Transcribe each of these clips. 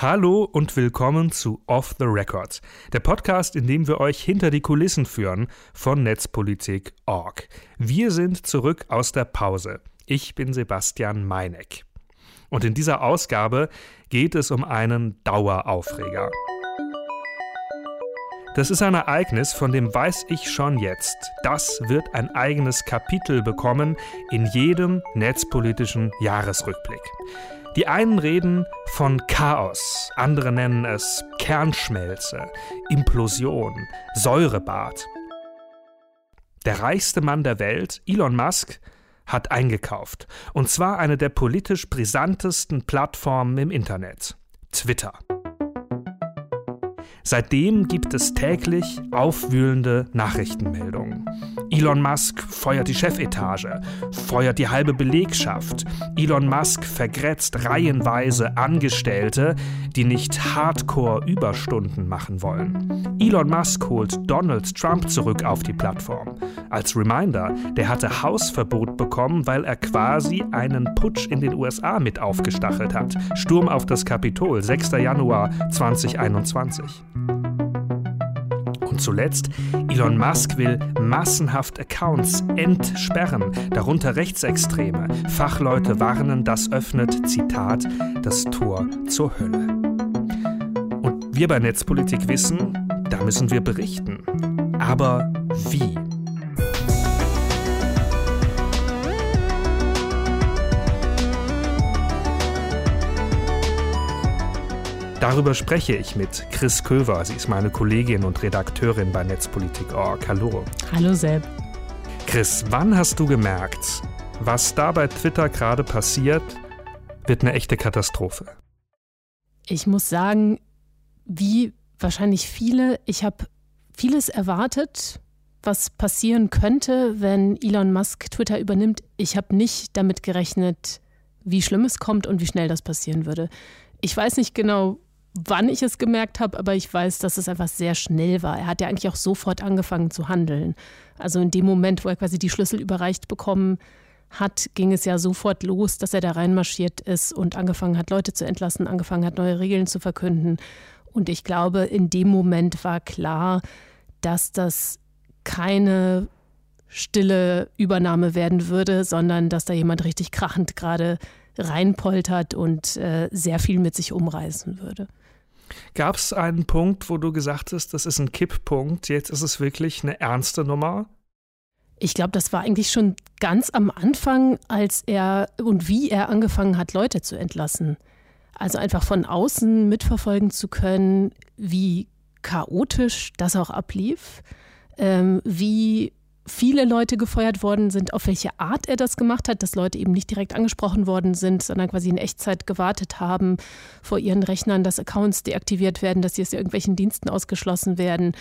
Hallo und willkommen zu Off the Record, der Podcast, in dem wir euch hinter die Kulissen führen von Netzpolitik.org. Wir sind zurück aus der Pause. Ich bin Sebastian Meineck. Und in dieser Ausgabe geht es um einen Daueraufreger. Das ist ein Ereignis, von dem weiß ich schon jetzt. Das wird ein eigenes Kapitel bekommen in jedem netzpolitischen Jahresrückblick. Die einen reden von Chaos, andere nennen es Kernschmelze, Implosion, Säurebad. Der reichste Mann der Welt, Elon Musk, hat eingekauft. Und zwar eine der politisch brisantesten Plattformen im Internet, Twitter. Seitdem gibt es täglich aufwühlende Nachrichtenmeldungen. Elon Musk feuert die Chefetage, feuert die halbe Belegschaft. Elon Musk vergrätzt reihenweise Angestellte, die nicht Hardcore-Überstunden machen wollen. Elon Musk holt Donald Trump zurück auf die Plattform. Als Reminder, der hatte Hausverbot bekommen, weil er quasi einen Putsch in den USA mit aufgestachelt hat. Sturm auf das Kapitol, 6. Januar 2021. Und zuletzt, Elon Musk will massenhaft Accounts entsperren, darunter Rechtsextreme. Fachleute warnen, das öffnet, Zitat, das Tor zur Hölle. Und wir bei Netzpolitik wissen, da müssen wir berichten. Aber wie? Darüber spreche ich mit Chris Köver. Sie ist meine Kollegin und Redakteurin bei Netzpolitik.org. Hallo. Hallo Seb. Chris, wann hast du gemerkt, was da bei Twitter gerade passiert, wird eine echte Katastrophe? Ich muss sagen, wie wahrscheinlich viele, ich habe vieles erwartet, was passieren könnte, wenn Elon Musk Twitter übernimmt. Ich habe nicht damit gerechnet, wie schlimm es kommt und wie schnell das passieren würde. Ich weiß nicht genau, wann ich es gemerkt habe, aber ich weiß, dass es einfach sehr schnell war. Er hat ja eigentlich auch sofort angefangen zu handeln. Also in dem Moment, wo er quasi die Schlüssel überreicht bekommen hat, ging es ja sofort los, dass er da reinmarschiert ist und angefangen hat, Leute zu entlassen, angefangen hat, neue Regeln zu verkünden. Und ich glaube, in dem Moment war klar, dass das keine stille Übernahme werden würde, sondern dass da jemand richtig krachend gerade reinpoltert und äh, sehr viel mit sich umreißen würde. Gab es einen Punkt, wo du gesagt hast, das ist ein Kipppunkt, jetzt ist es wirklich eine ernste Nummer? Ich glaube, das war eigentlich schon ganz am Anfang, als er und wie er angefangen hat, Leute zu entlassen. Also einfach von außen mitverfolgen zu können, wie chaotisch das auch ablief, ähm, wie viele Leute gefeuert worden sind, auf welche Art er das gemacht hat, dass Leute eben nicht direkt angesprochen worden sind, sondern quasi in Echtzeit gewartet haben vor ihren Rechnern, dass Accounts deaktiviert werden, dass sie aus irgendwelchen Diensten ausgeschlossen werden,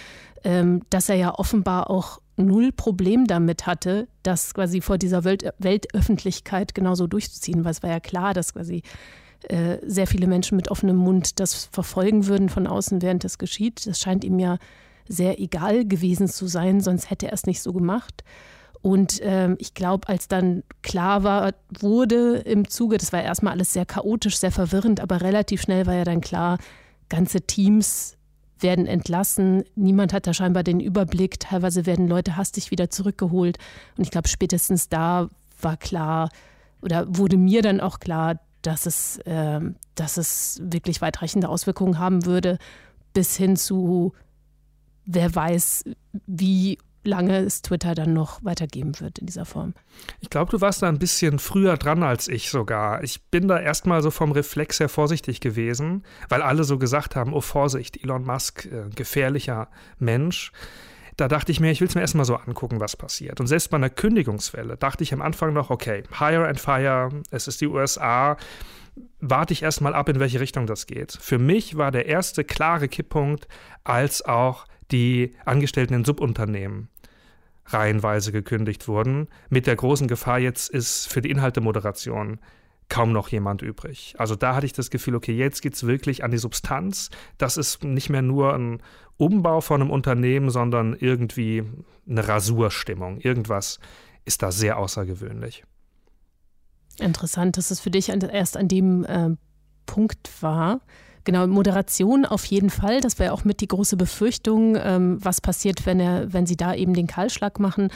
ähm, dass er ja offenbar auch null Problem damit hatte, das quasi vor dieser Welt Weltöffentlichkeit genauso durchzuziehen, weil es war ja klar, dass quasi äh, sehr viele Menschen mit offenem Mund das verfolgen würden von außen, während das geschieht. Das scheint ihm ja sehr egal gewesen zu sein, sonst hätte er es nicht so gemacht. Und ähm, ich glaube, als dann klar war, wurde im Zuge, das war erstmal alles sehr chaotisch, sehr verwirrend, aber relativ schnell war ja dann klar, ganze Teams werden entlassen. Niemand hat da scheinbar den Überblick. Teilweise werden Leute hastig wieder zurückgeholt. Und ich glaube, spätestens da war klar oder wurde mir dann auch klar, dass es, äh, dass es wirklich weitreichende Auswirkungen haben würde, bis hin zu wer weiß, wie lange es Twitter dann noch weitergeben wird in dieser Form. Ich glaube, du warst da ein bisschen früher dran als ich sogar. Ich bin da erstmal so vom Reflex her vorsichtig gewesen, weil alle so gesagt haben, oh Vorsicht, Elon Musk, äh, gefährlicher Mensch. Da dachte ich mir, ich will es mir erstmal so angucken, was passiert. Und selbst bei einer Kündigungswelle dachte ich am Anfang noch, okay, hire and fire, es ist die USA, warte ich erstmal ab, in welche Richtung das geht. Für mich war der erste klare Kipppunkt, als auch die Angestellten in Subunternehmen reihenweise gekündigt wurden, mit der großen Gefahr, jetzt ist für die Inhaltemoderation kaum noch jemand übrig. Also da hatte ich das Gefühl, okay, jetzt geht es wirklich an die Substanz. Das ist nicht mehr nur ein Umbau von einem Unternehmen, sondern irgendwie eine Rasurstimmung. Irgendwas ist da sehr außergewöhnlich. Interessant, dass es für dich erst an dem äh, Punkt war. Genau, Moderation auf jeden Fall. Das wäre auch mit die große Befürchtung, ähm, was passiert, wenn er, wenn sie da eben den Kahlschlag machen.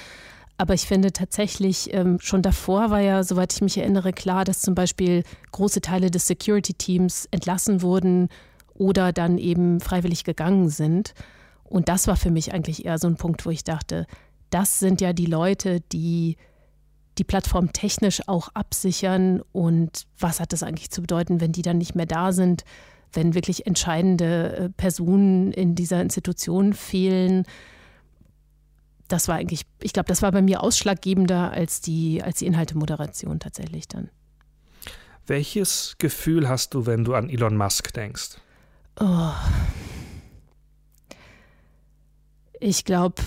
Aber ich finde tatsächlich, ähm, schon davor war ja, soweit ich mich erinnere, klar, dass zum Beispiel große Teile des Security-Teams entlassen wurden oder dann eben freiwillig gegangen sind. Und das war für mich eigentlich eher so ein Punkt, wo ich dachte, das sind ja die Leute, die die Plattform technisch auch absichern und was hat das eigentlich zu bedeuten, wenn die dann nicht mehr da sind? wenn wirklich entscheidende äh, Personen in dieser Institution fehlen. Das war eigentlich, ich glaube, das war bei mir ausschlaggebender als die, als die Inhaltemoderation tatsächlich dann. Welches Gefühl hast du, wenn du an Elon Musk denkst? Oh. Ich glaube,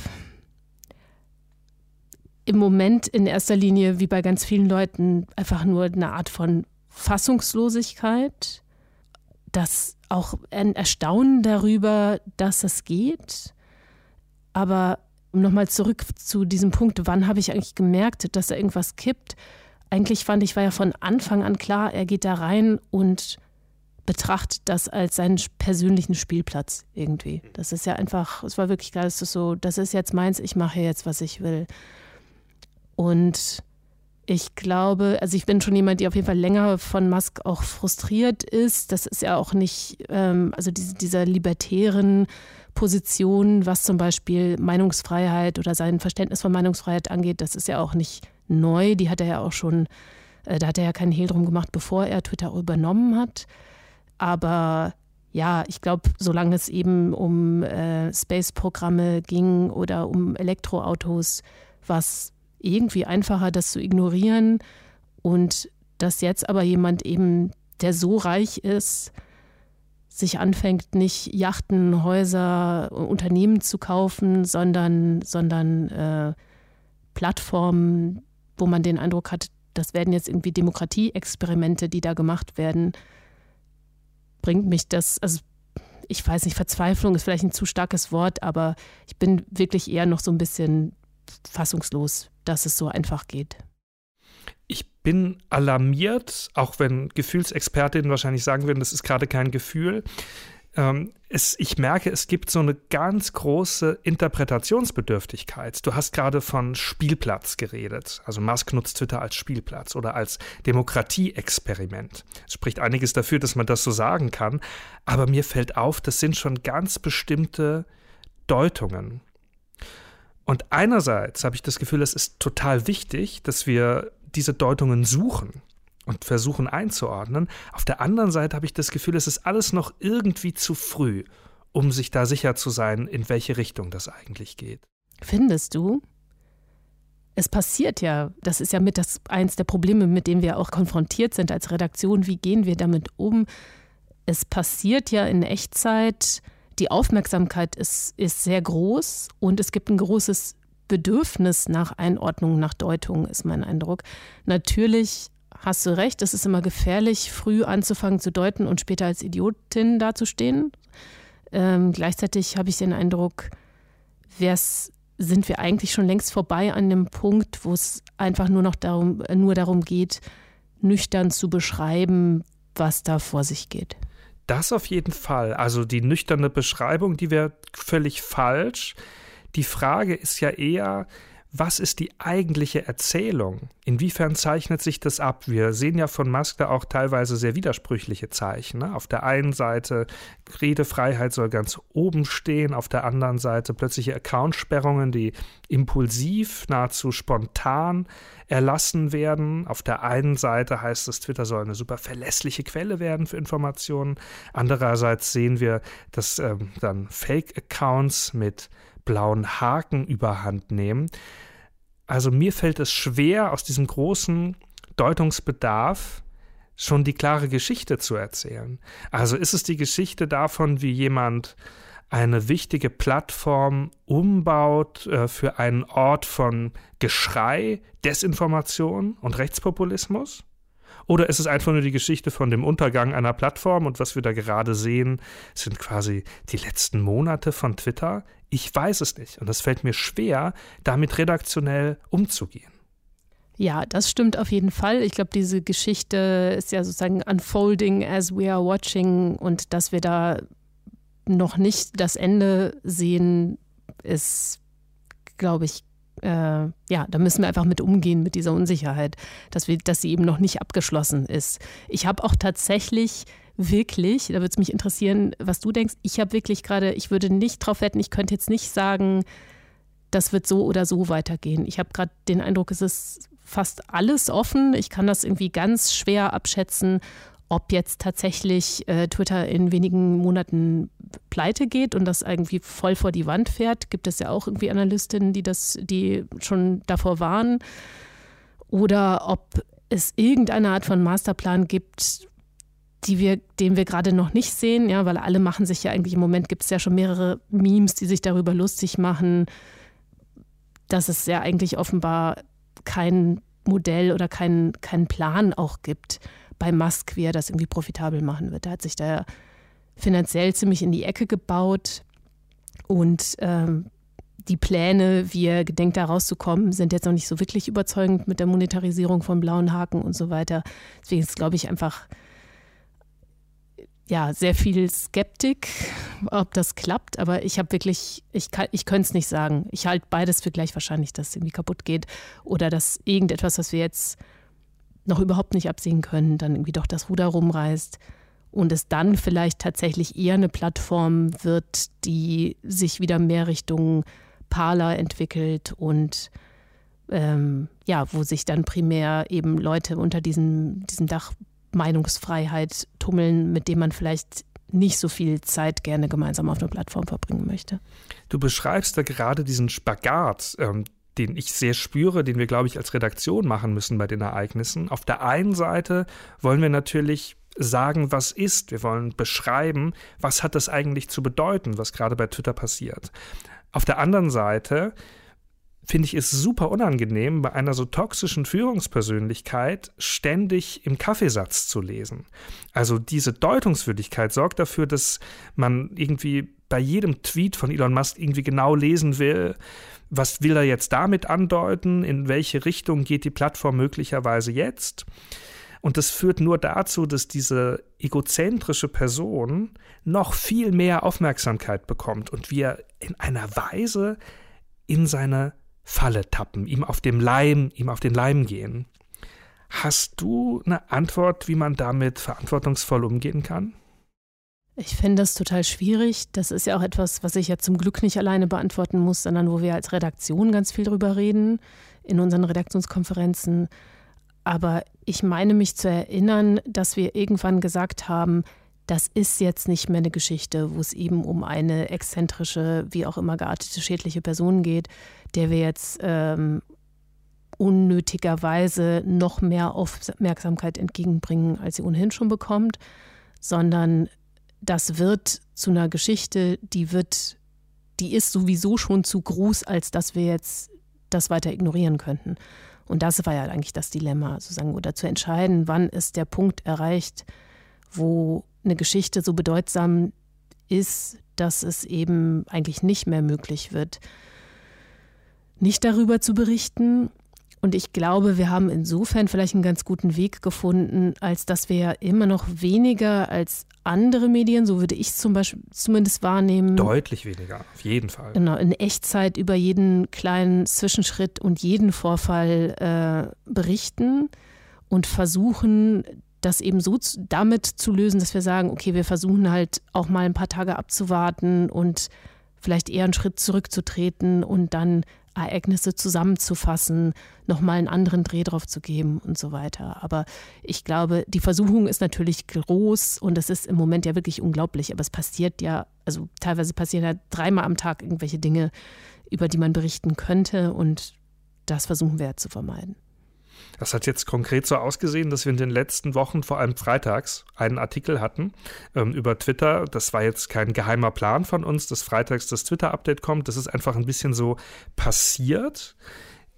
im Moment in erster Linie, wie bei ganz vielen Leuten, einfach nur eine Art von Fassungslosigkeit das auch ein Erstaunen darüber, dass es geht. Aber um nochmal zurück zu diesem Punkt, wann habe ich eigentlich gemerkt, dass da irgendwas kippt? Eigentlich fand ich, war ja von Anfang an klar, er geht da rein und betrachtet das als seinen persönlichen Spielplatz irgendwie. Das ist ja einfach, es war wirklich klar, es ist so, das ist jetzt meins, ich mache jetzt, was ich will. Und ich glaube, also ich bin schon jemand, die auf jeden Fall länger von Musk auch frustriert ist. Das ist ja auch nicht, ähm, also diese, dieser libertären Position, was zum Beispiel Meinungsfreiheit oder sein Verständnis von Meinungsfreiheit angeht, das ist ja auch nicht neu. Die hat er ja auch schon, äh, da hat er ja keinen Hehl drum gemacht, bevor er Twitter übernommen hat. Aber ja, ich glaube, solange es eben um äh, Space-Programme ging oder um Elektroautos, was irgendwie einfacher, das zu ignorieren. Und dass jetzt aber jemand eben, der so reich ist, sich anfängt, nicht Yachten, Häuser, Unternehmen zu kaufen, sondern, sondern äh, Plattformen, wo man den Eindruck hat, das werden jetzt irgendwie Demokratieexperimente, die da gemacht werden, bringt mich das, also ich weiß nicht, Verzweiflung ist vielleicht ein zu starkes Wort, aber ich bin wirklich eher noch so ein bisschen fassungslos, dass es so einfach geht. Ich bin alarmiert, auch wenn Gefühlsexpertinnen wahrscheinlich sagen würden, das ist gerade kein Gefühl. Ähm, es, ich merke, es gibt so eine ganz große Interpretationsbedürftigkeit. Du hast gerade von Spielplatz geredet. Also Musk nutzt Twitter als Spielplatz oder als Demokratieexperiment. Es spricht einiges dafür, dass man das so sagen kann. Aber mir fällt auf, das sind schon ganz bestimmte Deutungen. Und einerseits habe ich das Gefühl, es ist total wichtig, dass wir diese Deutungen suchen und versuchen einzuordnen. Auf der anderen Seite habe ich das Gefühl, es ist alles noch irgendwie zu früh, um sich da sicher zu sein, in welche Richtung das eigentlich geht. Findest du? Es passiert ja, das ist ja mit das eins der Probleme, mit denen wir auch konfrontiert sind als Redaktion. Wie gehen wir damit um? Es passiert ja in Echtzeit die Aufmerksamkeit ist, ist sehr groß und es gibt ein großes Bedürfnis nach Einordnung, nach Deutung, ist mein Eindruck. Natürlich hast du recht, es ist immer gefährlich, früh anzufangen zu deuten und später als Idiotin dazustehen. Ähm, gleichzeitig habe ich den Eindruck, sind wir eigentlich schon längst vorbei an dem Punkt, wo es einfach nur noch darum, nur darum geht, nüchtern zu beschreiben, was da vor sich geht. Das auf jeden Fall. Also die nüchterne Beschreibung, die wäre völlig falsch. Die Frage ist ja eher, was ist die eigentliche Erzählung? Inwiefern zeichnet sich das ab? Wir sehen ja von Musk da auch teilweise sehr widersprüchliche Zeichen. Ne? Auf der einen Seite Redefreiheit soll ganz oben stehen, auf der anderen Seite plötzliche Accountsperrungen, die impulsiv, nahezu spontan erlassen werden. Auf der einen Seite heißt es, Twitter soll eine super verlässliche Quelle werden für Informationen. Andererseits sehen wir, dass ähm, dann Fake-Accounts mit blauen Haken überhand nehmen. Also mir fällt es schwer, aus diesem großen Deutungsbedarf schon die klare Geschichte zu erzählen. Also ist es die Geschichte davon, wie jemand eine wichtige Plattform umbaut äh, für einen Ort von Geschrei, Desinformation und Rechtspopulismus? Oder ist es einfach nur die Geschichte von dem Untergang einer Plattform und was wir da gerade sehen, sind quasi die letzten Monate von Twitter? Ich weiß es nicht und es fällt mir schwer, damit redaktionell umzugehen. Ja, das stimmt auf jeden Fall. Ich glaube, diese Geschichte ist ja sozusagen unfolding as we are watching und dass wir da noch nicht das Ende sehen, ist, glaube ich, äh, ja, da müssen wir einfach mit umgehen mit dieser Unsicherheit, dass, wir, dass sie eben noch nicht abgeschlossen ist. Ich habe auch tatsächlich wirklich, da würde es mich interessieren, was du denkst, ich habe wirklich gerade, ich würde nicht drauf wetten, ich könnte jetzt nicht sagen, das wird so oder so weitergehen. Ich habe gerade den Eindruck, es ist fast alles offen. Ich kann das irgendwie ganz schwer abschätzen, ob jetzt tatsächlich äh, Twitter in wenigen Monaten pleite geht und das irgendwie voll vor die Wand fährt. Gibt es ja auch irgendwie Analystinnen, die das, die schon davor waren. Oder ob es irgendeine Art von Masterplan gibt, die wir, den wir gerade noch nicht sehen, ja, weil alle machen sich ja eigentlich im Moment gibt es ja schon mehrere Memes, die sich darüber lustig machen, dass es ja eigentlich offenbar kein Modell oder keinen kein Plan auch gibt bei Musk, wie er das irgendwie profitabel machen wird. Er hat sich da finanziell ziemlich in die Ecke gebaut und ähm, die Pläne, wie er gedenkt, da rauszukommen, sind jetzt noch nicht so wirklich überzeugend mit der Monetarisierung von blauen Haken und so weiter. Deswegen ist, glaube ich, einfach ja, sehr viel Skeptik, ob das klappt, aber ich habe wirklich, ich, ich könnte es nicht sagen. Ich halte beides für gleich wahrscheinlich, dass es irgendwie kaputt geht oder dass irgendetwas, was wir jetzt noch überhaupt nicht absehen können, dann irgendwie doch das Ruder rumreißt und es dann vielleicht tatsächlich eher eine Plattform wird, die sich wieder mehr Richtung Parler entwickelt und ähm, ja, wo sich dann primär eben Leute unter diesem, diesem Dach Meinungsfreiheit tummeln, mit dem man vielleicht nicht so viel Zeit gerne gemeinsam auf einer Plattform verbringen möchte. Du beschreibst da gerade diesen Spagat, ähm, den ich sehr spüre, den wir, glaube ich, als Redaktion machen müssen bei den Ereignissen. Auf der einen Seite wollen wir natürlich sagen, was ist. Wir wollen beschreiben, was hat das eigentlich zu bedeuten, was gerade bei Twitter passiert. Auf der anderen Seite finde ich es super unangenehm, bei einer so toxischen Führungspersönlichkeit ständig im Kaffeesatz zu lesen. Also diese Deutungswürdigkeit sorgt dafür, dass man irgendwie bei jedem Tweet von Elon Musk irgendwie genau lesen will, was will er jetzt damit andeuten, in welche Richtung geht die Plattform möglicherweise jetzt. Und das führt nur dazu, dass diese egozentrische Person noch viel mehr Aufmerksamkeit bekommt und wir in einer Weise in seine Falle tappen, ihm auf dem Leim, ihm auf den Leim gehen. Hast du eine Antwort, wie man damit verantwortungsvoll umgehen kann? Ich finde das total schwierig. Das ist ja auch etwas, was ich ja zum Glück nicht alleine beantworten muss, sondern wo wir als Redaktion ganz viel drüber reden, in unseren Redaktionskonferenzen. Aber ich meine mich zu erinnern, dass wir irgendwann gesagt haben, das ist jetzt nicht mehr eine Geschichte, wo es eben um eine exzentrische, wie auch immer geartete schädliche Person geht, der wir jetzt ähm, unnötigerweise noch mehr Aufmerksamkeit entgegenbringen, als sie ohnehin schon bekommt, sondern das wird zu einer Geschichte, die wird, die ist sowieso schon zu groß, als dass wir jetzt das weiter ignorieren könnten. Und das war ja eigentlich das Dilemma, sozusagen, oder zu entscheiden, wann ist der Punkt erreicht, wo eine Geschichte so bedeutsam ist, dass es eben eigentlich nicht mehr möglich wird, nicht darüber zu berichten. Und ich glaube, wir haben insofern vielleicht einen ganz guten Weg gefunden, als dass wir ja immer noch weniger als andere Medien, so würde ich zum Beispiel zumindest wahrnehmen. Deutlich weniger, auf jeden Fall. Genau, in Echtzeit über jeden kleinen Zwischenschritt und jeden Vorfall äh, berichten und versuchen, das eben so damit zu lösen, dass wir sagen, okay, wir versuchen halt auch mal ein paar Tage abzuwarten und vielleicht eher einen Schritt zurückzutreten und dann Ereignisse zusammenzufassen, nochmal einen anderen Dreh drauf zu geben und so weiter. Aber ich glaube, die Versuchung ist natürlich groß und es ist im Moment ja wirklich unglaublich. Aber es passiert ja, also teilweise passieren ja dreimal am Tag irgendwelche Dinge, über die man berichten könnte und das versuchen wir ja zu vermeiden. Das hat jetzt konkret so ausgesehen, dass wir in den letzten Wochen, vor allem freitags, einen Artikel hatten ähm, über Twitter. Das war jetzt kein geheimer Plan von uns, dass freitags das Twitter-Update kommt. Das ist einfach ein bisschen so passiert.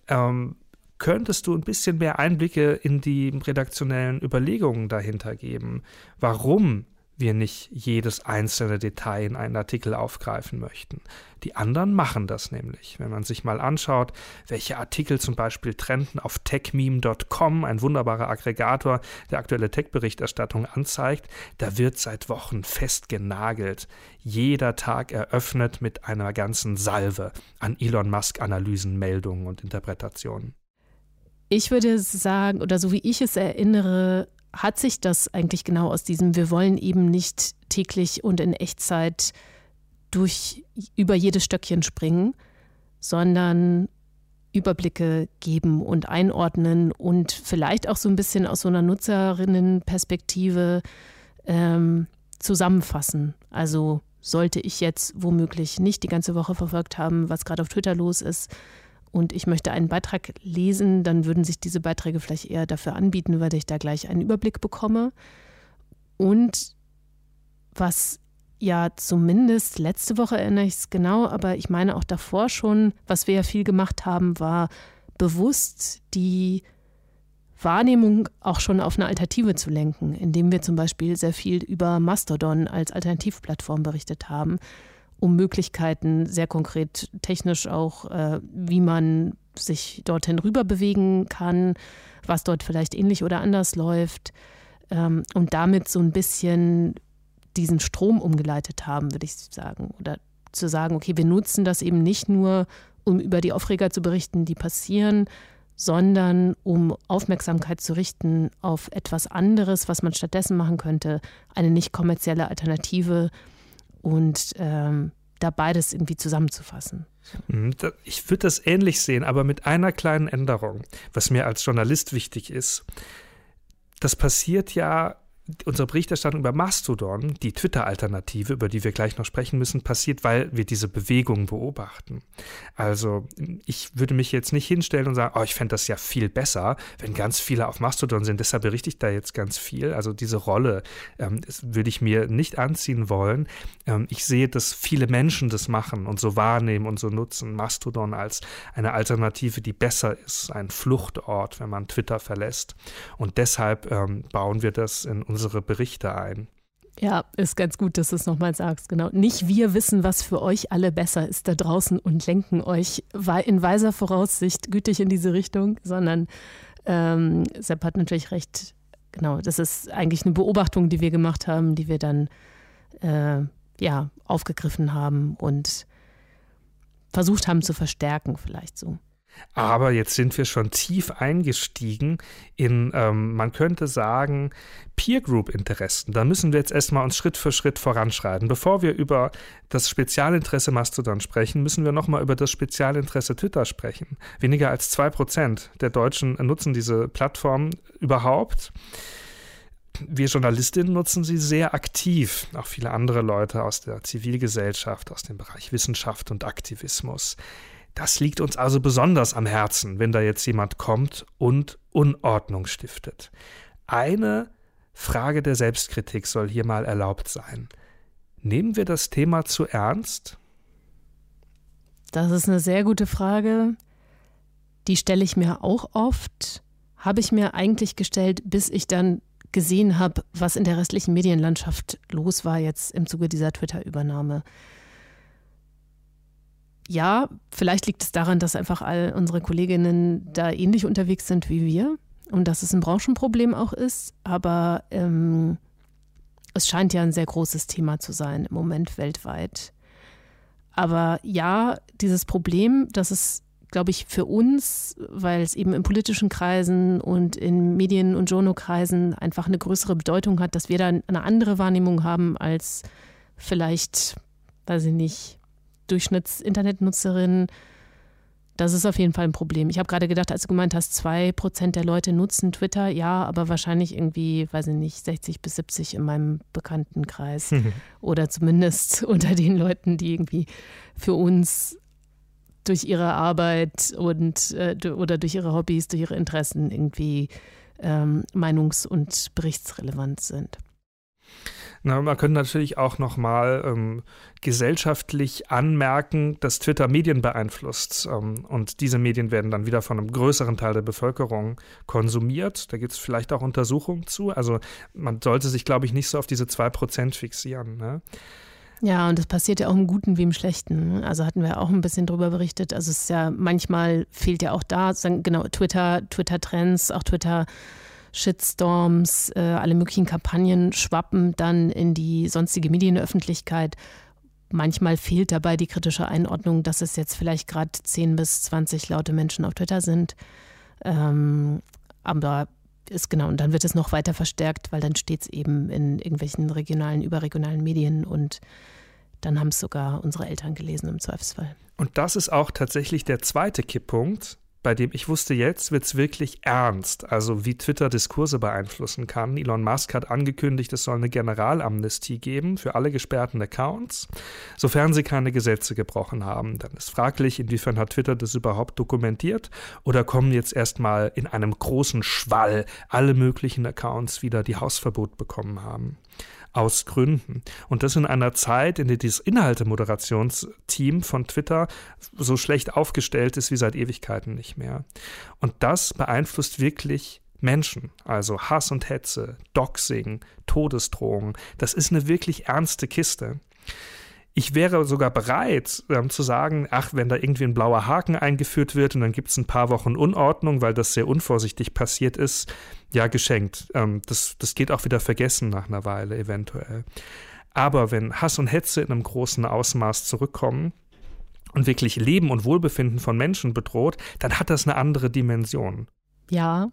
Ähm, könntest du ein bisschen mehr Einblicke in die redaktionellen Überlegungen dahinter geben? Warum wir nicht jedes einzelne Detail in einen Artikel aufgreifen möchten. Die anderen machen das nämlich. Wenn man sich mal anschaut, welche Artikel zum Beispiel trenden auf techmeme.com, ein wunderbarer Aggregator, der aktuelle Tech-Berichterstattung anzeigt, da wird seit Wochen fest genagelt. Jeder Tag eröffnet mit einer ganzen Salve an Elon Musk-Analysen, Meldungen und Interpretationen. Ich würde sagen, oder so wie ich es erinnere, hat sich das eigentlich genau aus diesem, wir wollen eben nicht täglich und in Echtzeit durch über jedes Stöckchen springen, sondern Überblicke geben und einordnen und vielleicht auch so ein bisschen aus so einer Nutzerinnenperspektive ähm, zusammenfassen. Also sollte ich jetzt womöglich nicht die ganze Woche verfolgt haben, was gerade auf Twitter los ist, und ich möchte einen Beitrag lesen, dann würden sich diese Beiträge vielleicht eher dafür anbieten, weil ich da gleich einen Überblick bekomme. Und was ja zumindest letzte Woche erinnere ich es genau, aber ich meine auch davor schon, was wir ja viel gemacht haben, war bewusst die Wahrnehmung auch schon auf eine Alternative zu lenken, indem wir zum Beispiel sehr viel über Mastodon als Alternativplattform berichtet haben um Möglichkeiten, sehr konkret technisch auch, äh, wie man sich dorthin rüber bewegen kann, was dort vielleicht ähnlich oder anders läuft ähm, und damit so ein bisschen diesen Strom umgeleitet haben, würde ich sagen. Oder zu sagen, okay, wir nutzen das eben nicht nur, um über die Aufreger zu berichten, die passieren, sondern um Aufmerksamkeit zu richten auf etwas anderes, was man stattdessen machen könnte, eine nicht kommerzielle Alternative und ähm, da beides irgendwie zusammenzufassen. Mhm, ich würde das ähnlich sehen, aber mit einer kleinen Änderung, was mir als Journalist wichtig ist. Das passiert ja unsere Berichterstattung über Mastodon, die Twitter-Alternative, über die wir gleich noch sprechen müssen, passiert, weil wir diese Bewegung beobachten. Also ich würde mich jetzt nicht hinstellen und sagen, oh, ich fände das ja viel besser, wenn ganz viele auf Mastodon sind, deshalb berichte ich da jetzt ganz viel. Also diese Rolle ähm, würde ich mir nicht anziehen wollen. Ähm, ich sehe, dass viele Menschen das machen und so wahrnehmen und so nutzen. Mastodon als eine Alternative, die besser ist, ein Fluchtort, wenn man Twitter verlässt. Und deshalb ähm, bauen wir das in unsere Berichte ein. Ja, ist ganz gut, dass du es nochmal sagst. Genau. Nicht wir wissen, was für euch alle besser ist da draußen und lenken euch in weiser Voraussicht gütig in diese Richtung, sondern ähm, Sepp hat natürlich recht. Genau, das ist eigentlich eine Beobachtung, die wir gemacht haben, die wir dann äh, ja, aufgegriffen haben und versucht haben zu verstärken, vielleicht so. Aber jetzt sind wir schon tief eingestiegen in, ähm, man könnte sagen, Peer Group Interessen. Da müssen wir jetzt erstmal uns Schritt für Schritt voranschreiten. Bevor wir über das Spezialinteresse Mastodon sprechen, müssen wir nochmal über das Spezialinteresse Twitter sprechen. Weniger als zwei Prozent der Deutschen nutzen diese Plattform überhaupt. Wir Journalistinnen nutzen sie sehr aktiv, auch viele andere Leute aus der Zivilgesellschaft, aus dem Bereich Wissenschaft und Aktivismus. Das liegt uns also besonders am Herzen, wenn da jetzt jemand kommt und Unordnung stiftet. Eine Frage der Selbstkritik soll hier mal erlaubt sein. Nehmen wir das Thema zu ernst? Das ist eine sehr gute Frage. Die stelle ich mir auch oft. Habe ich mir eigentlich gestellt, bis ich dann gesehen habe, was in der restlichen Medienlandschaft los war jetzt im Zuge dieser Twitter-Übernahme ja, vielleicht liegt es daran, dass einfach all unsere Kolleginnen da ähnlich unterwegs sind wie wir und dass es ein Branchenproblem auch ist. Aber ähm, es scheint ja ein sehr großes Thema zu sein im Moment weltweit. Aber ja, dieses Problem, das ist, glaube ich, für uns, weil es eben in politischen Kreisen und in Medien- und Journokreisen einfach eine größere Bedeutung hat, dass wir da eine andere Wahrnehmung haben als vielleicht, weiß ich nicht, Durchschnitts-Internetnutzerin, das ist auf jeden Fall ein Problem. Ich habe gerade gedacht, als du gemeint hast, zwei Prozent der Leute nutzen Twitter, ja, aber wahrscheinlich irgendwie, weiß ich nicht, 60 bis 70 in meinem Bekanntenkreis. Mhm. Oder zumindest unter den Leuten, die irgendwie für uns durch ihre Arbeit und äh, oder durch ihre Hobbys, durch ihre Interessen irgendwie ähm, meinungs- und berichtsrelevant sind. Na, man könnte natürlich auch nochmal ähm, gesellschaftlich anmerken, dass Twitter Medien beeinflusst. Ähm, und diese Medien werden dann wieder von einem größeren Teil der Bevölkerung konsumiert. Da gibt es vielleicht auch Untersuchungen zu. Also man sollte sich, glaube ich, nicht so auf diese 2% fixieren. Ne? Ja, und das passiert ja auch im Guten wie im Schlechten. Also hatten wir auch ein bisschen drüber berichtet. Also es ist ja manchmal fehlt ja auch da, genau, Twitter, Twitter-Trends, auch Twitter. Shitstorms, äh, alle möglichen Kampagnen schwappen dann in die sonstige Medienöffentlichkeit. Manchmal fehlt dabei die kritische Einordnung, dass es jetzt vielleicht gerade 10 bis 20 laute Menschen auf Twitter sind. Ähm, aber ist genau, und dann wird es noch weiter verstärkt, weil dann steht es eben in irgendwelchen regionalen, überregionalen Medien und dann haben es sogar unsere Eltern gelesen im Zweifelsfall. Und das ist auch tatsächlich der zweite Kipppunkt, bei dem ich wusste, jetzt wird es wirklich ernst, also wie Twitter Diskurse beeinflussen kann. Elon Musk hat angekündigt, es soll eine Generalamnestie geben für alle gesperrten Accounts, sofern sie keine Gesetze gebrochen haben. Dann ist fraglich, inwiefern hat Twitter das überhaupt dokumentiert oder kommen jetzt erstmal in einem großen Schwall alle möglichen Accounts wieder, die Hausverbot bekommen haben aus Gründen. Und das in einer Zeit, in der dieses Inhalte-Moderationsteam von Twitter so schlecht aufgestellt ist wie seit Ewigkeiten nicht mehr. Und das beeinflusst wirklich Menschen, also Hass und Hetze, Doxing, Todesdrohungen. Das ist eine wirklich ernste Kiste. Ich wäre sogar bereit ähm, zu sagen, ach, wenn da irgendwie ein blauer Haken eingeführt wird und dann gibt es ein paar Wochen Unordnung, weil das sehr unvorsichtig passiert ist, ja, geschenkt. Ähm, das, das geht auch wieder vergessen nach einer Weile eventuell. Aber wenn Hass und Hetze in einem großen Ausmaß zurückkommen, und wirklich Leben und Wohlbefinden von Menschen bedroht, dann hat das eine andere Dimension. Ja.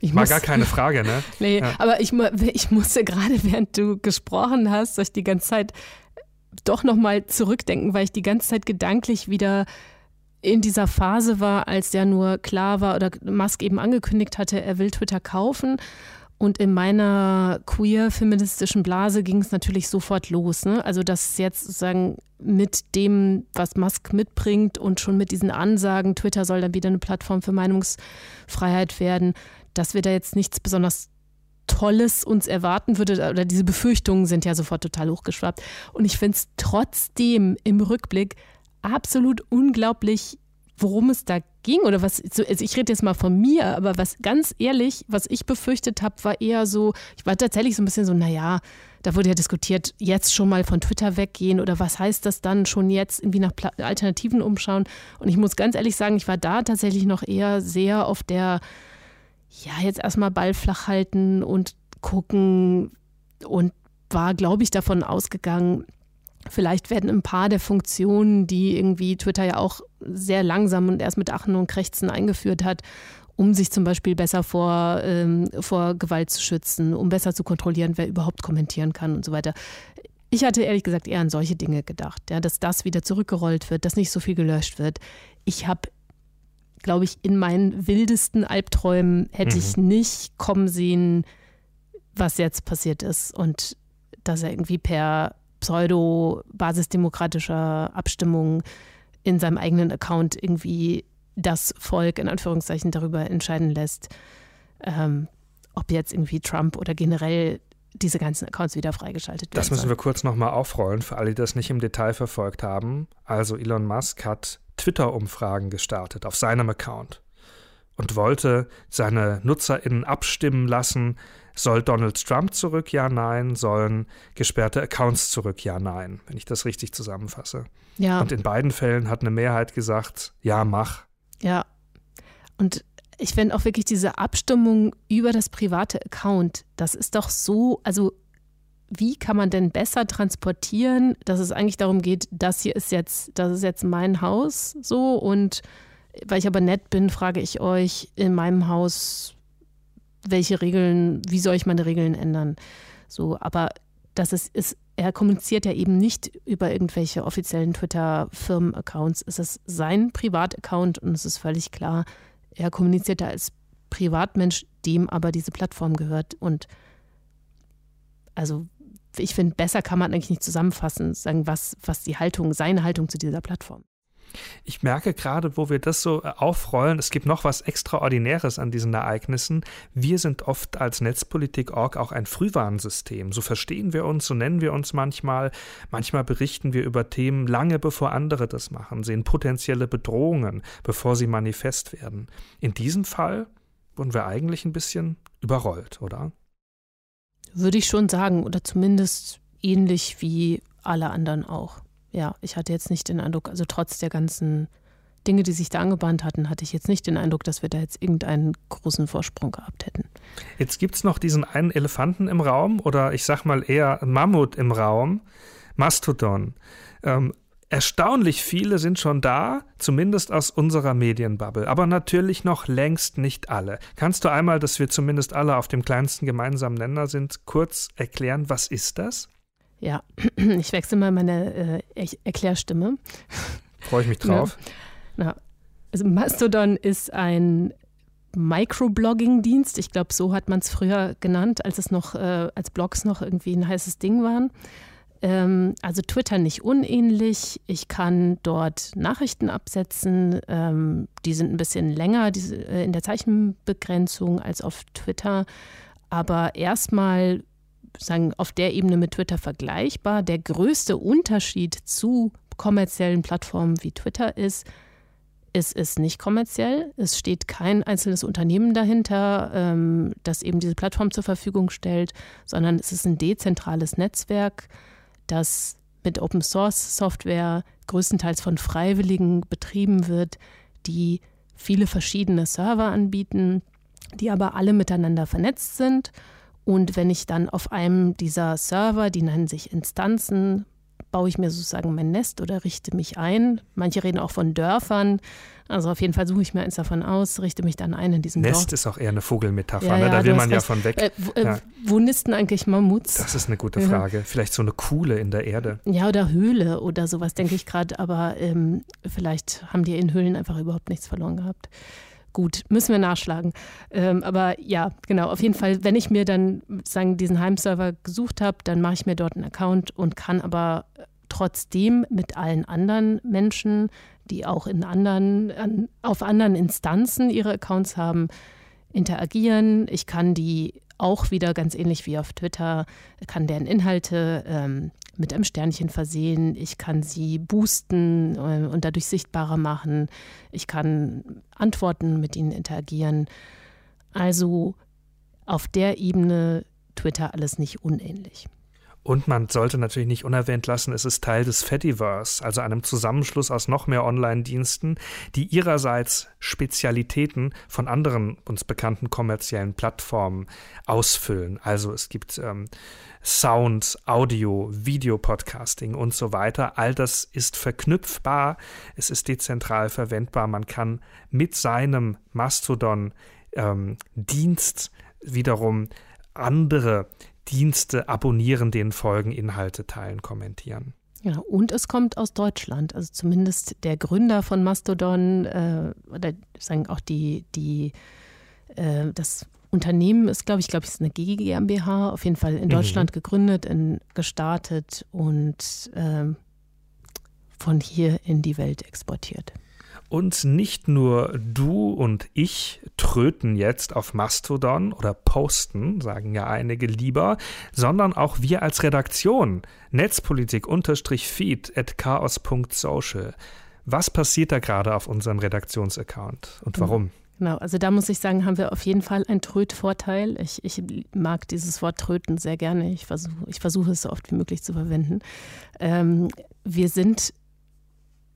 Ich War gar keine Frage, ne? nee, ja. aber ich, ich musste gerade, während du gesprochen hast, euch die ganze Zeit doch nochmal zurückdenken, weil ich die ganze Zeit gedanklich wieder in dieser Phase war, als ja nur klar war oder Musk eben angekündigt hatte, er will Twitter kaufen. Und in meiner queer-feministischen Blase ging es natürlich sofort los. Ne? Also, dass jetzt sozusagen mit dem, was Musk mitbringt und schon mit diesen Ansagen, Twitter soll dann wieder eine Plattform für Meinungsfreiheit werden, dass wir da jetzt nichts besonders Tolles uns erwarten würde, oder diese Befürchtungen sind ja sofort total hochgeschwappt. Und ich finde es trotzdem im Rückblick absolut unglaublich, worum es da ging oder was, also ich rede jetzt mal von mir, aber was ganz ehrlich, was ich befürchtet habe, war eher so, ich war tatsächlich so ein bisschen so, naja, da wurde ja diskutiert, jetzt schon mal von Twitter weggehen oder was heißt das dann schon jetzt irgendwie nach Alternativen umschauen. Und ich muss ganz ehrlich sagen, ich war da tatsächlich noch eher sehr auf der ja, jetzt erstmal Ball flach halten und gucken und war, glaube ich, davon ausgegangen, vielleicht werden ein paar der Funktionen, die irgendwie Twitter ja auch sehr langsam und erst mit Achen und Krächzen eingeführt hat, um sich zum Beispiel besser vor, ähm, vor Gewalt zu schützen, um besser zu kontrollieren, wer überhaupt kommentieren kann und so weiter. Ich hatte ehrlich gesagt eher an solche Dinge gedacht, ja, dass das wieder zurückgerollt wird, dass nicht so viel gelöscht wird. Ich habe glaube ich, in meinen wildesten Albträumen hätte mhm. ich nicht kommen sehen, was jetzt passiert ist und dass er irgendwie per pseudo-basisdemokratischer Abstimmung in seinem eigenen Account irgendwie das Volk in Anführungszeichen darüber entscheiden lässt, ähm, ob jetzt irgendwie Trump oder generell diese ganzen Accounts wieder freigeschaltet werden. Das müssen wir kurz nochmal aufrollen für alle, die das nicht im Detail verfolgt haben. Also Elon Musk hat Twitter-Umfragen gestartet auf seinem Account und wollte seine NutzerInnen abstimmen lassen, soll Donald Trump zurück, ja, nein, sollen gesperrte Accounts zurück, ja, nein, wenn ich das richtig zusammenfasse. Ja. Und in beiden Fällen hat eine Mehrheit gesagt, ja, mach. Ja. Und ich finde auch wirklich diese Abstimmung über das private Account, das ist doch so, also wie kann man denn besser transportieren, dass es eigentlich darum geht, das hier ist jetzt, das ist jetzt mein Haus so und weil ich aber nett bin, frage ich euch in meinem Haus, welche Regeln, wie soll ich meine Regeln ändern? So, aber das ist, ist er kommuniziert ja eben nicht über irgendwelche offiziellen Twitter-Firmen-Accounts. Es ist sein Privataccount und es ist völlig klar, er kommuniziert da als Privatmensch, dem aber diese Plattform gehört. Und also ich finde, besser kann man eigentlich nicht zusammenfassen, sagen, was, was die Haltung, seine Haltung zu dieser Plattform. Ich merke gerade, wo wir das so äh, aufrollen, es gibt noch was Extraordinäres an diesen Ereignissen. Wir sind oft als Netzpolitik.org auch ein Frühwarnsystem. So verstehen wir uns, so nennen wir uns manchmal. Manchmal berichten wir über Themen lange bevor andere das machen, sehen potenzielle Bedrohungen, bevor sie manifest werden. In diesem Fall wurden wir eigentlich ein bisschen überrollt, oder? Würde ich schon sagen, oder zumindest ähnlich wie alle anderen auch ja, ich hatte jetzt nicht den Eindruck, also trotz der ganzen Dinge, die sich da angebahnt hatten, hatte ich jetzt nicht den Eindruck, dass wir da jetzt irgendeinen großen Vorsprung gehabt hätten. Jetzt gibt es noch diesen einen Elefanten im Raum oder ich sag mal eher Mammut im Raum, Mastodon. Ähm, erstaunlich viele sind schon da, zumindest aus unserer Medienbubble, aber natürlich noch längst nicht alle. Kannst du einmal, dass wir zumindest alle auf dem kleinsten gemeinsamen Nenner sind, kurz erklären, was ist das? Ja, ich wechsle mal meine äh, Erklärstimme. Freue ich mich drauf. Ja. Na, also Mastodon ist ein Microblogging-Dienst. Ich glaube, so hat man es früher genannt, als es noch, äh, als Blogs noch irgendwie ein heißes Ding waren. Ähm, also Twitter nicht unähnlich. Ich kann dort Nachrichten absetzen. Ähm, die sind ein bisschen länger diese, äh, in der Zeichenbegrenzung als auf Twitter. Aber erstmal sagen, auf der Ebene mit Twitter vergleichbar. Der größte Unterschied zu kommerziellen Plattformen wie Twitter ist, es ist nicht kommerziell. Es steht kein einzelnes Unternehmen dahinter, ähm, das eben diese Plattform zur Verfügung stellt, sondern es ist ein dezentrales Netzwerk, das mit Open Source Software größtenteils von Freiwilligen betrieben wird, die viele verschiedene Server anbieten, die aber alle miteinander vernetzt sind. Und wenn ich dann auf einem dieser Server, die nennen sich Instanzen, baue ich mir sozusagen mein Nest oder richte mich ein. Manche reden auch von Dörfern. Also auf jeden Fall suche ich mir eins davon aus, richte mich dann ein in diesem Nest Dorf. Nest ist auch eher eine Vogelmetapher, ja, ne? da will man ja von weg. Äh, wo, äh, wo, nisten eigentlich Mammuts? Das ist eine gute Frage. Ja. Vielleicht so eine Kuhle in der Erde. Ja, oder Höhle oder sowas, denke ich gerade. Aber ähm, vielleicht haben die in Höhlen einfach überhaupt nichts verloren gehabt. Gut, müssen wir nachschlagen. Ähm, aber ja, genau, auf jeden Fall, wenn ich mir dann sagen, diesen Heimserver gesucht habe, dann mache ich mir dort einen Account und kann aber trotzdem mit allen anderen Menschen, die auch in anderen, an, auf anderen Instanzen ihre Accounts haben, interagieren. Ich kann die auch wieder ganz ähnlich wie auf Twitter, kann deren Inhalte ähm, mit einem Sternchen versehen, ich kann sie boosten äh, und dadurch sichtbarer machen, ich kann Antworten mit ihnen interagieren. Also auf der Ebene Twitter alles nicht unähnlich. Und man sollte natürlich nicht unerwähnt lassen, es ist Teil des Fediverse, also einem Zusammenschluss aus noch mehr Online-Diensten, die ihrerseits Spezialitäten von anderen uns bekannten kommerziellen Plattformen ausfüllen. Also es gibt ähm, Sound, Audio, Video-Podcasting und so weiter. All das ist verknüpfbar, es ist dezentral verwendbar. Man kann mit seinem Mastodon-Dienst ähm, wiederum andere Dienste abonnieren, denen folgen, Inhalte teilen, kommentieren. Ja, und es kommt aus Deutschland. Also zumindest der Gründer von Mastodon äh, oder sagen auch die, die äh, das Unternehmen ist, glaube ich, glaube ich, ist eine GmbH, auf jeden Fall in mhm. Deutschland mhm. gegründet, in, gestartet und äh, von hier in die Welt exportiert. Und nicht nur du und ich tröten jetzt auf Mastodon oder posten, sagen ja einige lieber, sondern auch wir als Redaktion. Netzpolitik-feed at chaos.social. Was passiert da gerade auf unserem Redaktionsaccount und warum? Genau, also da muss ich sagen, haben wir auf jeden Fall einen Trötvorteil. Ich, ich mag dieses Wort Tröten sehr gerne. Ich versuche ich versuch es so oft wie möglich zu verwenden. Ähm, wir sind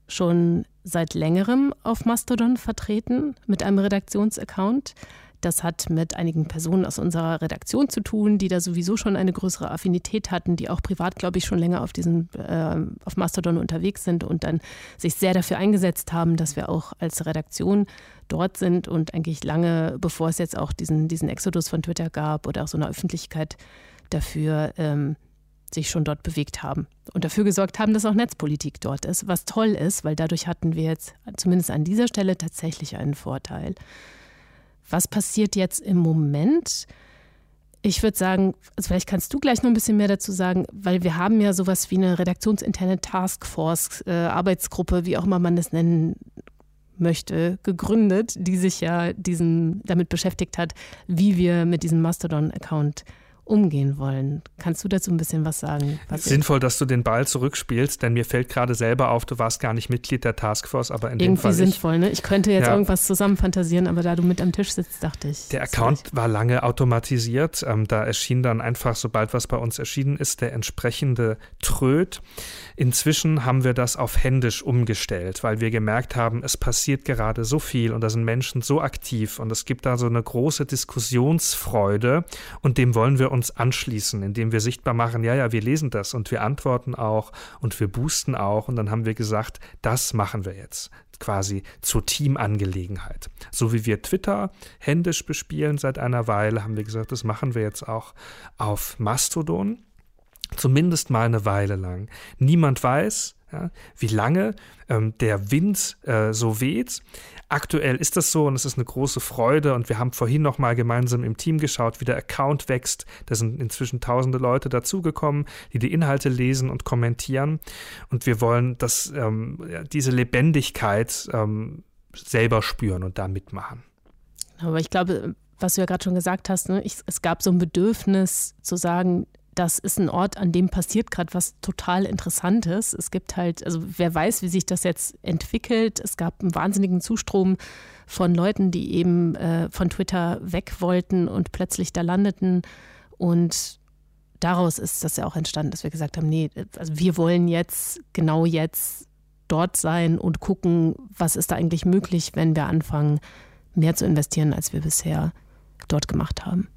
schon seit längerem auf Mastodon vertreten mit einem Redaktionsaccount. Das hat mit einigen Personen aus unserer Redaktion zu tun, die da sowieso schon eine größere Affinität hatten, die auch privat, glaube ich, schon länger auf diesem äh, auf Mastodon unterwegs sind und dann sich sehr dafür eingesetzt haben, dass wir auch als Redaktion dort sind und eigentlich lange, bevor es jetzt auch diesen, diesen Exodus von Twitter gab oder auch so eine Öffentlichkeit dafür ähm, sich schon dort bewegt haben und dafür gesorgt haben, dass auch Netzpolitik dort ist, was toll ist, weil dadurch hatten wir jetzt zumindest an dieser Stelle tatsächlich einen Vorteil. Was passiert jetzt im Moment? Ich würde sagen, also vielleicht kannst du gleich noch ein bisschen mehr dazu sagen, weil wir haben ja sowas wie eine redaktionsinterne Taskforce, äh, Arbeitsgruppe, wie auch immer man das nennen möchte, gegründet, die sich ja diesen, damit beschäftigt hat, wie wir mit diesem Mastodon-Account umgehen wollen. Kannst du dazu ein bisschen was sagen? Was Sinnvoll, dass du den Ball zurückspielst, denn mir fällt gerade selber auf, du warst gar nicht Mitglied der Taskforce, aber in Irgendwie dem Fall sinnvoll, ne? Ich könnte jetzt ja. irgendwas zusammenfantasieren, aber da du mit am Tisch sitzt, dachte ich. Der Account vielleicht. war lange automatisiert. Ähm, da erschien dann einfach, sobald was bei uns erschienen ist, der entsprechende Tröd. Inzwischen haben wir das auf händisch umgestellt, weil wir gemerkt haben, es passiert gerade so viel und da sind Menschen so aktiv und es gibt da so eine große Diskussionsfreude und dem wollen wir uns anschließen, indem wir sichtbar machen, ja, ja, wir lesen das und wir antworten auch und wir boosten auch. Und dann haben wir gesagt, das machen wir jetzt quasi zur Teamangelegenheit. So wie wir Twitter händisch bespielen seit einer Weile, haben wir gesagt, das machen wir jetzt auch auf Mastodon. Zumindest mal eine Weile lang. Niemand weiß, ja, wie lange ähm, der Wind äh, so weht. Aktuell ist das so und es ist eine große Freude und wir haben vorhin noch mal gemeinsam im Team geschaut, wie der Account wächst. Da sind inzwischen tausende Leute dazugekommen, die die Inhalte lesen und kommentieren und wir wollen, dass ähm, diese Lebendigkeit ähm, selber spüren und da mitmachen. Aber ich glaube, was du ja gerade schon gesagt hast, ne, ich, es gab so ein Bedürfnis zu sagen, das ist ein Ort, an dem passiert gerade was total Interessantes. Es gibt halt, also wer weiß, wie sich das jetzt entwickelt. Es gab einen wahnsinnigen Zustrom von Leuten, die eben äh, von Twitter weg wollten und plötzlich da landeten. Und daraus ist das ja auch entstanden, dass wir gesagt haben, nee, also wir wollen jetzt, genau jetzt dort sein und gucken, was ist da eigentlich möglich, wenn wir anfangen, mehr zu investieren, als wir bisher dort gemacht haben.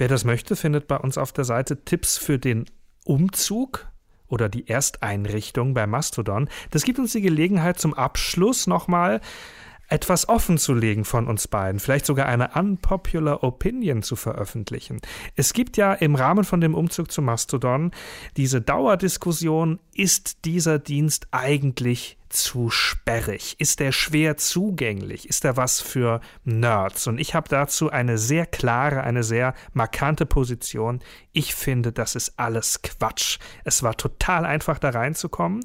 Wer das möchte, findet bei uns auf der Seite Tipps für den Umzug oder die Ersteinrichtung bei Mastodon. Das gibt uns die Gelegenheit zum Abschluss nochmal etwas offenzulegen von uns beiden, vielleicht sogar eine unpopular Opinion zu veröffentlichen. Es gibt ja im Rahmen von dem Umzug zu Mastodon diese Dauerdiskussion, ist dieser Dienst eigentlich zu sperrig? Ist er schwer zugänglich? Ist er was für Nerds? Und ich habe dazu eine sehr klare, eine sehr markante Position. Ich finde, das ist alles Quatsch. Es war total einfach da reinzukommen.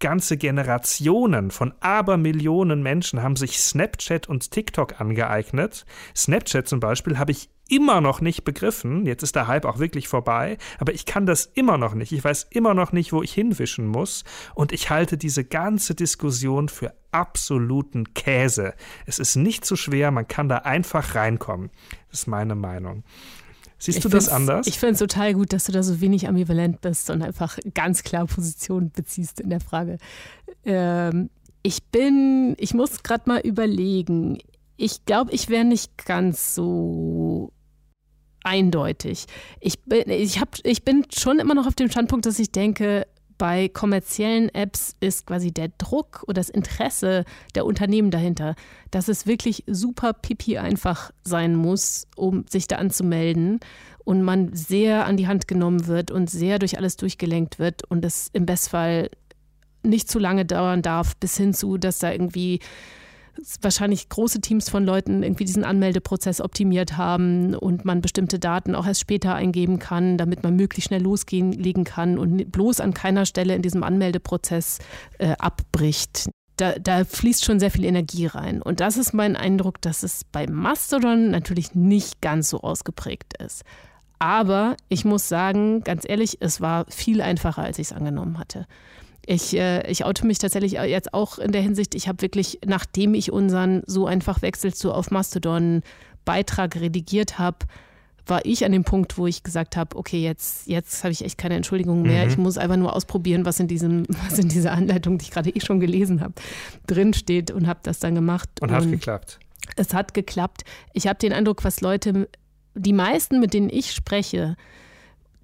Ganze Generationen von Abermillionen Menschen haben sich Snapchat und TikTok angeeignet. Snapchat zum Beispiel habe ich immer noch nicht begriffen. Jetzt ist der Hype auch wirklich vorbei, aber ich kann das immer noch nicht. Ich weiß immer noch nicht, wo ich hinwischen muss. Und ich halte diese ganze Diskussion für absoluten Käse. Es ist nicht zu schwer, man kann da einfach reinkommen. Das ist meine Meinung. Siehst ich du das anders? Ich finde es total gut, dass du da so wenig ambivalent bist und einfach ganz klar Position beziehst in der Frage. Ähm, ich bin, ich muss gerade mal überlegen. Ich glaube, ich wäre nicht ganz so eindeutig. Ich bin, ich, hab, ich bin schon immer noch auf dem Standpunkt, dass ich denke, bei kommerziellen Apps ist quasi der Druck oder das Interesse der Unternehmen dahinter, dass es wirklich super pipi einfach sein muss, um sich da anzumelden und man sehr an die Hand genommen wird und sehr durch alles durchgelenkt wird und es im Bestfall nicht zu lange dauern darf, bis hin zu, dass da irgendwie wahrscheinlich große Teams von Leuten irgendwie diesen Anmeldeprozess optimiert haben und man bestimmte Daten auch erst später eingeben kann, damit man möglichst schnell losgehen kann und bloß an keiner Stelle in diesem Anmeldeprozess äh, abbricht. Da, da, fließt schon sehr viel Energie rein. Und das ist mein Eindruck, dass es bei Mastodon natürlich nicht ganz so ausgeprägt ist. Aber ich muss sagen, ganz ehrlich, es war viel einfacher, als ich es angenommen hatte. Ich, äh, ich oute mich tatsächlich jetzt auch in der Hinsicht, ich habe wirklich, nachdem ich unseren so einfach Wechsel zu auf Mastodon Beitrag redigiert habe, war ich an dem Punkt, wo ich gesagt habe, okay, jetzt, jetzt habe ich echt keine Entschuldigung mehr. Mhm. Ich muss einfach nur ausprobieren, was in diesem, was in dieser Anleitung, die ich gerade eh schon gelesen habe, drin steht und habe das dann gemacht. Und, und hat geklappt. Es hat geklappt. Ich habe den Eindruck, was Leute, die meisten, mit denen ich spreche,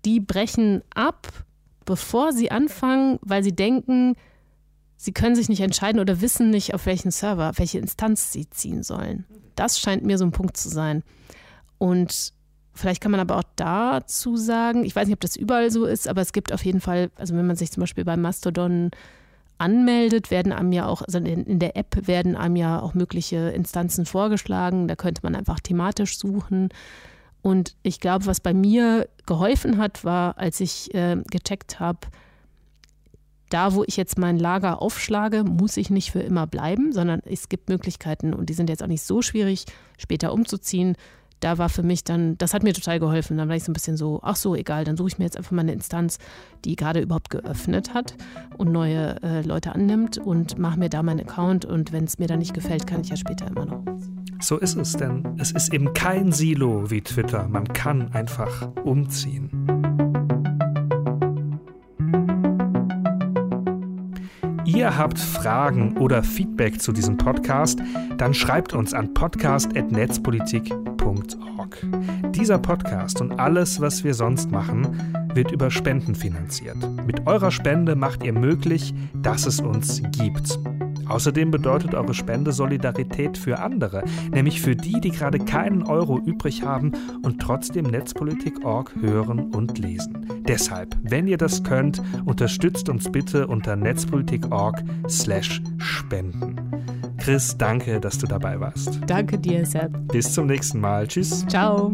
die brechen ab bevor sie anfangen, weil sie denken, sie können sich nicht entscheiden oder wissen nicht, auf welchen Server, auf welche Instanz sie ziehen sollen. Das scheint mir so ein Punkt zu sein. Und vielleicht kann man aber auch dazu sagen, ich weiß nicht, ob das überall so ist, aber es gibt auf jeden Fall, also wenn man sich zum Beispiel bei Mastodon anmeldet, werden einem ja auch, also in, in, der App werden einem ja auch mögliche Instanzen vorgeschlagen. Da könnte man einfach thematisch suchen. Und ich glaube, was bei mir geholfen hat, war, als ich äh, gecheckt habe, da, wo ich jetzt mein Lager aufschlage, muss ich nicht für immer bleiben, sondern es gibt Möglichkeiten und die sind jetzt auch nicht so schwierig, später umzuziehen. Da war für mich dann, das hat mir total geholfen. Dann war ich so ein bisschen so, ach so, egal, dann suche ich mir jetzt einfach mal eine Instanz, die gerade überhaupt geöffnet hat und neue äh, Leute annimmt und mache mir da meinen Account und wenn es mir dann nicht gefällt, kann ich ja später immer noch. So ist es, denn es ist eben kein Silo wie Twitter. Man kann einfach umziehen. Ihr habt Fragen oder Feedback zu diesem Podcast, dann schreibt uns an podcast.netzpolitik.org. Dieser Podcast und alles, was wir sonst machen, wird über Spenden finanziert. Mit eurer Spende macht ihr möglich, dass es uns gibt. Außerdem bedeutet eure Spende Solidarität für andere, nämlich für die, die gerade keinen Euro übrig haben und trotzdem Netzpolitik.org hören und lesen. Deshalb, wenn ihr das könnt, unterstützt uns bitte unter netzpolitik.org/spenden. Chris, danke, dass du dabei warst. Danke dir, Sepp. Bis zum nächsten Mal. Tschüss. Ciao.